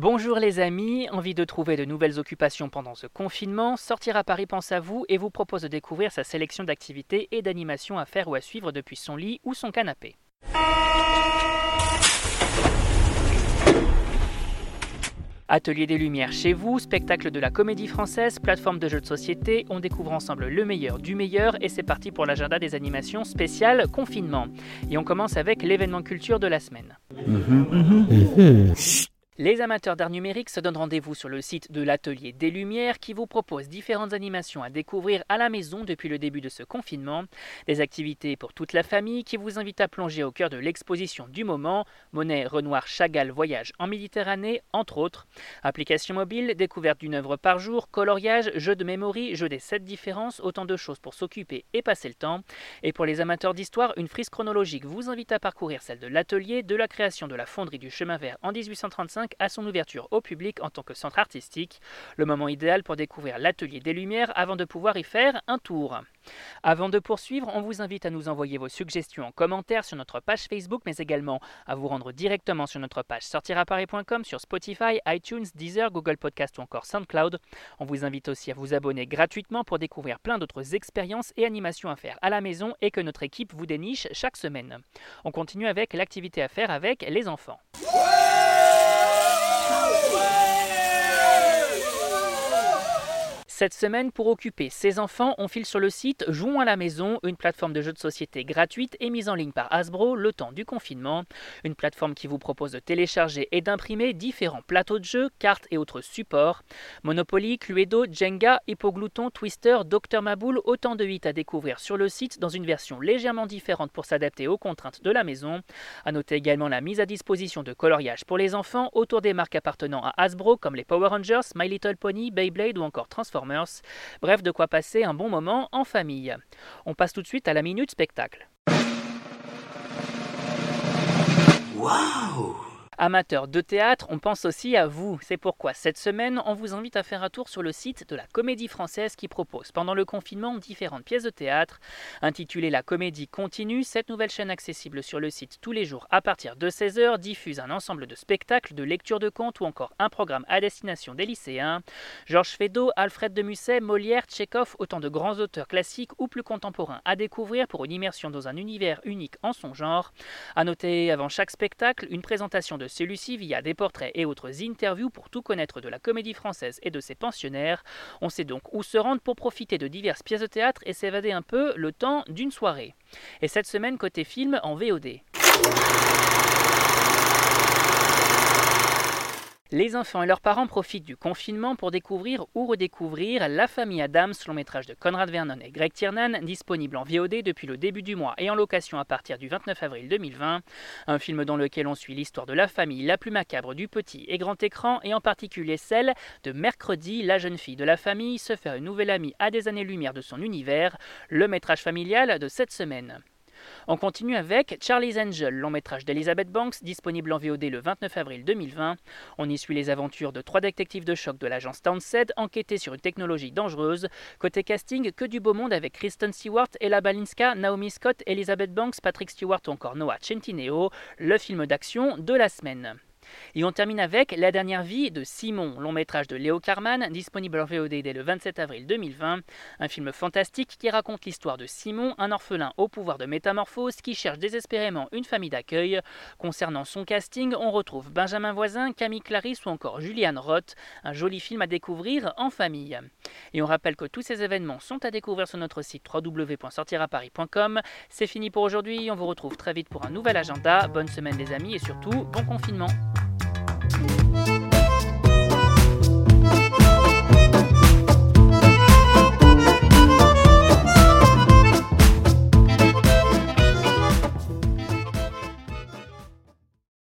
Bonjour les amis, envie de trouver de nouvelles occupations pendant ce confinement? Sortir à Paris pense à vous et vous propose de découvrir sa sélection d'activités et d'animations à faire ou à suivre depuis son lit ou son canapé. Atelier des Lumières chez vous, spectacle de la comédie française, plateforme de jeux de société, on découvre ensemble le meilleur du meilleur et c'est parti pour l'agenda des animations spéciales confinement. Et on commence avec l'événement culture de la semaine. Les amateurs d'art numérique se donnent rendez-vous sur le site de l'Atelier des Lumières qui vous propose différentes animations à découvrir à la maison depuis le début de ce confinement. Des activités pour toute la famille qui vous invitent à plonger au cœur de l'exposition du moment. Monet, Renoir, Chagall, Voyage en Méditerranée, entre autres. Application mobile, découverte d'une œuvre par jour, coloriage, jeu de mémoire, jeu des sept différences, autant de choses pour s'occuper et passer le temps. Et pour les amateurs d'histoire, une frise chronologique vous invite à parcourir celle de l'atelier de la création de la fonderie du chemin vert en 1835 à son ouverture au public en tant que centre artistique, le moment idéal pour découvrir l'atelier des Lumières avant de pouvoir y faire un tour. Avant de poursuivre, on vous invite à nous envoyer vos suggestions en commentaire sur notre page Facebook, mais également à vous rendre directement sur notre page sortiraparis.com, sur Spotify, iTunes, Deezer, Google Podcast ou encore SoundCloud. On vous invite aussi à vous abonner gratuitement pour découvrir plein d'autres expériences et animations à faire à la maison et que notre équipe vous déniche chaque semaine. On continue avec l'activité à faire avec les enfants. Cette semaine, pour occuper ses enfants, on file sur le site Jouons à la maison, une plateforme de jeux de société gratuite et mise en ligne par Hasbro le temps du confinement. Une plateforme qui vous propose de télécharger et d'imprimer différents plateaux de jeux, cartes et autres supports. Monopoly, Cluedo, Jenga, Hippoglouton, Twister, Dr Maboul, autant de 8 à découvrir sur le site dans une version légèrement différente pour s'adapter aux contraintes de la maison. A noter également la mise à disposition de coloriage pour les enfants autour des marques appartenant à Hasbro comme les Power Rangers, My Little Pony, Beyblade ou encore Transformers. Bref, de quoi passer un bon moment en famille. On passe tout de suite à la minute spectacle. Waouh Amateurs de théâtre, on pense aussi à vous. C'est pourquoi cette semaine, on vous invite à faire un tour sur le site de la Comédie Française qui propose pendant le confinement différentes pièces de théâtre. Intitulée La Comédie Continue, cette nouvelle chaîne accessible sur le site tous les jours à partir de 16h diffuse un ensemble de spectacles, de lectures de contes ou encore un programme à destination des lycéens. Georges Feydeau, Alfred de Musset, Molière, Tchekhov, autant de grands auteurs classiques ou plus contemporains à découvrir pour une immersion dans un univers unique en son genre. À noter avant chaque spectacle une présentation de celui-ci via des portraits et autres interviews pour tout connaître de la comédie française et de ses pensionnaires. On sait donc où se rendre pour profiter de diverses pièces de théâtre et s'évader un peu le temps d'une soirée. Et cette semaine, côté film en VOD. Les enfants et leurs parents profitent du confinement pour découvrir ou redécouvrir La famille Adams, long métrage de Conrad Vernon et Greg Tiernan, disponible en VOD depuis le début du mois et en location à partir du 29 avril 2020. Un film dans lequel on suit l'histoire de la famille la plus macabre du petit et grand écran et en particulier celle de Mercredi, la jeune fille de la famille se fait une nouvelle amie à des années-lumière de son univers, le métrage familial de cette semaine. On continue avec Charlie's Angel, long métrage d'Elizabeth Banks, disponible en VOD le 29 avril 2020. On y suit les aventures de trois détectives de choc de l'agence Townsend enquêtés sur une technologie dangereuse. Côté casting, que du beau monde avec Kristen Stewart, Ella Balinska, Naomi Scott, Elizabeth Banks, Patrick Stewart ou encore Noah Centineo, le film d'action de la semaine. Et on termine avec La dernière vie de Simon, long métrage de Léo Carman, disponible en VOD dès le 27 avril 2020. Un film fantastique qui raconte l'histoire de Simon, un orphelin au pouvoir de métamorphose qui cherche désespérément une famille d'accueil. Concernant son casting, on retrouve Benjamin Voisin, Camille Clarisse ou encore Julianne Roth. Un joli film à découvrir en famille. Et on rappelle que tous ces événements sont à découvrir sur notre site www.sortiraparis.com. C'est fini pour aujourd'hui, on vous retrouve très vite pour un nouvel agenda. Bonne semaine les amis et surtout bon confinement.